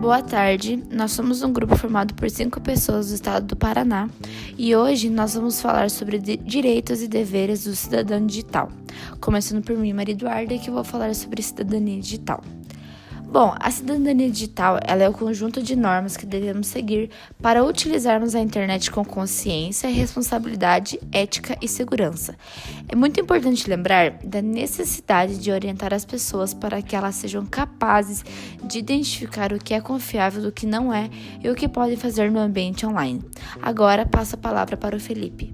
Boa tarde, nós somos um grupo formado por cinco pessoas do estado do Paraná e hoje nós vamos falar sobre direitos e deveres do cidadão digital. Começando por mim, Maria Eduarda, que vou falar sobre cidadania digital. Bom, a cidadania digital ela é o conjunto de normas que devemos seguir para utilizarmos a internet com consciência, responsabilidade, ética e segurança. É muito importante lembrar da necessidade de orientar as pessoas para que elas sejam capazes de identificar o que é confiável do que não é e o que podem fazer no ambiente online. Agora passo a palavra para o Felipe.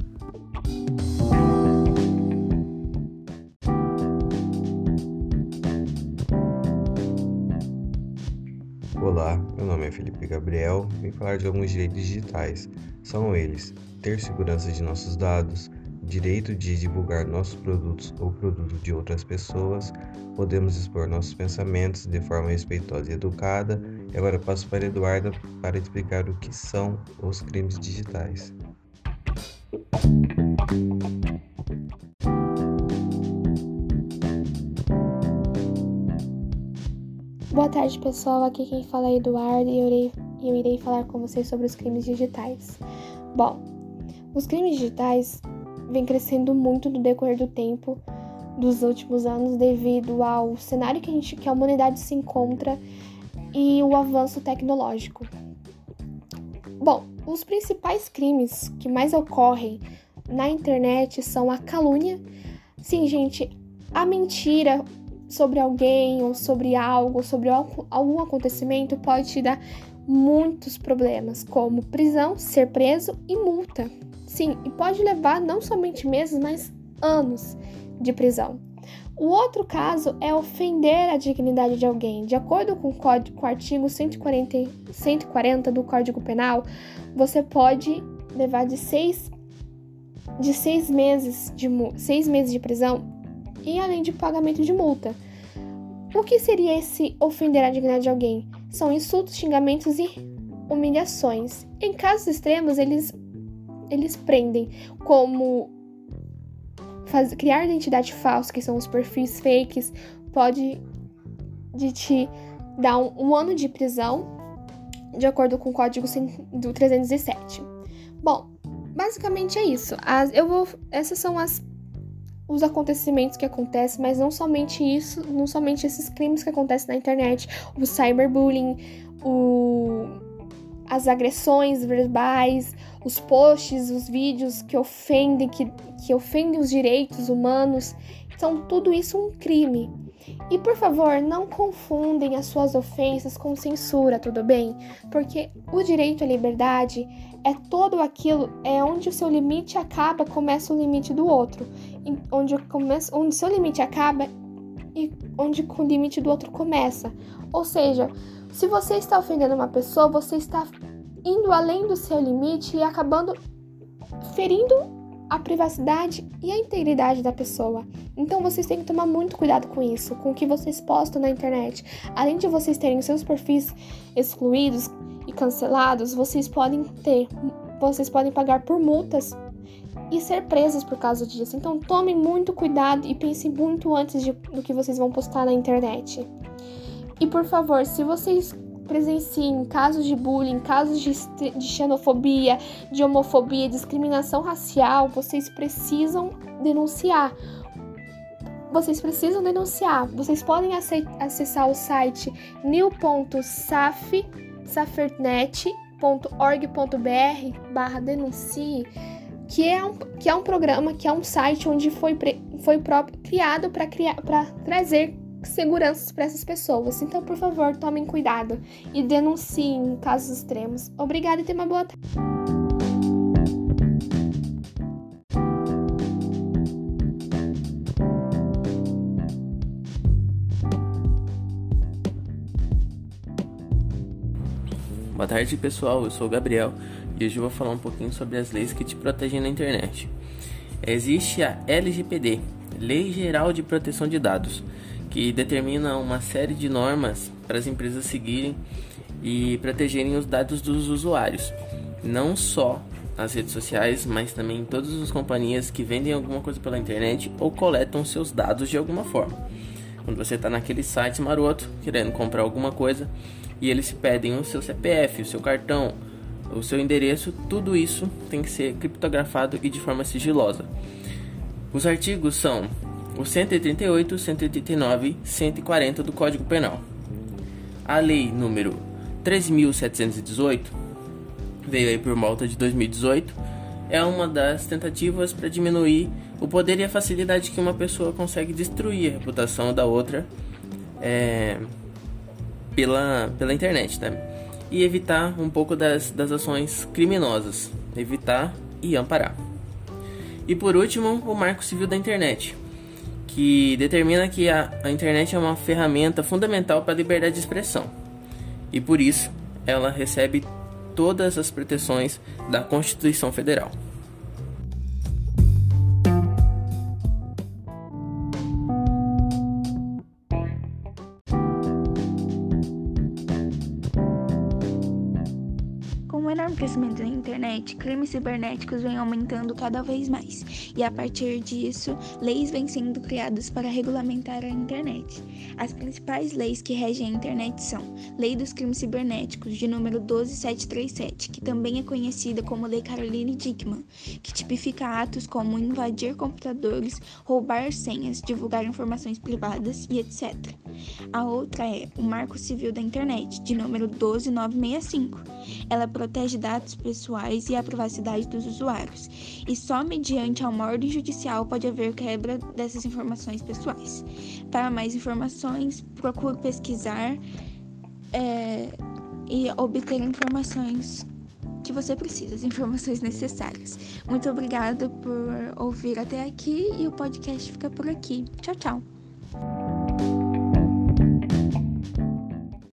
Gabriel vim falar de alguns direitos digitais. São eles: ter segurança de nossos dados, direito de divulgar nossos produtos ou produtos de outras pessoas, podemos expor nossos pensamentos de forma respeitosa e educada. E agora passo para a Eduarda para explicar o que são os crimes digitais. Boa tarde, pessoal. Aqui quem fala é Eduardo e eu irei, eu irei falar com vocês sobre os crimes digitais. Bom, os crimes digitais vêm crescendo muito no decorrer do tempo dos últimos anos devido ao cenário que a, gente, que a humanidade se encontra e o avanço tecnológico. Bom, os principais crimes que mais ocorrem na internet são a calúnia. Sim, gente, a mentira, sobre alguém ou sobre algo, sobre algum acontecimento, pode te dar muitos problemas, como prisão, ser preso e multa. Sim, e pode levar não somente meses, mas anos de prisão. O outro caso é ofender a dignidade de alguém. De acordo com o, código, com o artigo 140, 140 do Código Penal, você pode levar de seis, de seis, meses, de, seis meses de prisão e além de pagamento de multa. O que seria esse ofender a dignidade de alguém? São insultos, xingamentos e humilhações. Em casos extremos, eles, eles prendem como faz, criar identidade falsa, que são os perfis fakes, pode de te dar um, um ano de prisão, de acordo com o código do 307. Bom, basicamente é isso. As, eu vou, essas são as os acontecimentos que acontecem, mas não somente isso, não somente esses crimes que acontecem na internet, o cyberbullying, o, as agressões verbais, os posts, os vídeos que ofendem, que, que ofendem os direitos humanos. Então, tudo isso um crime. E por favor, não confundem as suas ofensas com censura, tudo bem? Porque o direito à liberdade é todo aquilo, é onde o seu limite acaba, começa o limite do outro. Onde, começa, onde seu limite acaba e onde o limite do outro começa. Ou seja, se você está ofendendo uma pessoa, você está indo além do seu limite e acabando ferindo a privacidade e a integridade da pessoa. Então vocês têm que tomar muito cuidado com isso, com o que vocês postam na internet. Além de vocês terem seus perfis excluídos e cancelados, vocês podem ter, vocês podem pagar por multas e ser presos por causa disso. Então tomem muito cuidado e pensem muito antes de, do que vocês vão postar na internet. E por favor, se vocês presenciem casos de bullying, casos de, de xenofobia, de homofobia, discriminação racial, vocês precisam denunciar. Vocês precisam denunciar. Vocês podem acessar o site new.safetnet.org.br barra denuncie, que é, um, que é um programa, que é um site onde foi, foi próprio, criado para trazer segurança para essas pessoas. Então, por favor, tomem cuidado e denunciem casos extremos. Obrigada e tenha uma boa tarde. Boa tarde, pessoal. Eu sou o Gabriel e hoje eu vou falar um pouquinho sobre as leis que te protegem na internet. Existe a LGPD, Lei Geral de Proteção de Dados, que determina uma série de normas para as empresas seguirem e protegerem os dados dos usuários, não só nas redes sociais, mas também em todas as companhias que vendem alguma coisa pela internet ou coletam seus dados de alguma forma. Quando você está naquele site maroto querendo comprar alguma coisa e eles pedem o seu CPF, o seu cartão, o seu endereço, tudo isso tem que ser criptografado e de forma sigilosa. Os artigos são o 138, 189 140 do Código Penal. A lei número 3718 veio aí por volta de 2018, é uma das tentativas para diminuir o poder e a facilidade que uma pessoa consegue destruir a reputação da outra é, pela, pela internet, né? E evitar um pouco das, das ações criminosas, evitar e amparar. E por último, o Marco Civil da Internet, que determina que a, a internet é uma ferramenta fundamental para a liberdade de expressão. E por isso, ela recebe todas as proteções da Constituição Federal. Enorme crescimento da internet, crimes cibernéticos vêm aumentando cada vez mais, e a partir disso, leis vêm sendo criadas para regulamentar a internet. As principais leis que regem a internet são Lei dos Crimes Cibernéticos, de número 12737, que também é conhecida como Lei Caroline Dickman, que tipifica atos como invadir computadores, roubar senhas, divulgar informações privadas e etc. A outra é o Marco Civil da Internet, de número 12965. Ela protege dados pessoais e a privacidade dos usuários, e só mediante uma ordem judicial pode haver quebra dessas informações pessoais. Para mais informações, procure pesquisar é, e obter informações que você precisa, as informações necessárias. Muito obrigada por ouvir até aqui e o podcast fica por aqui. Tchau, tchau!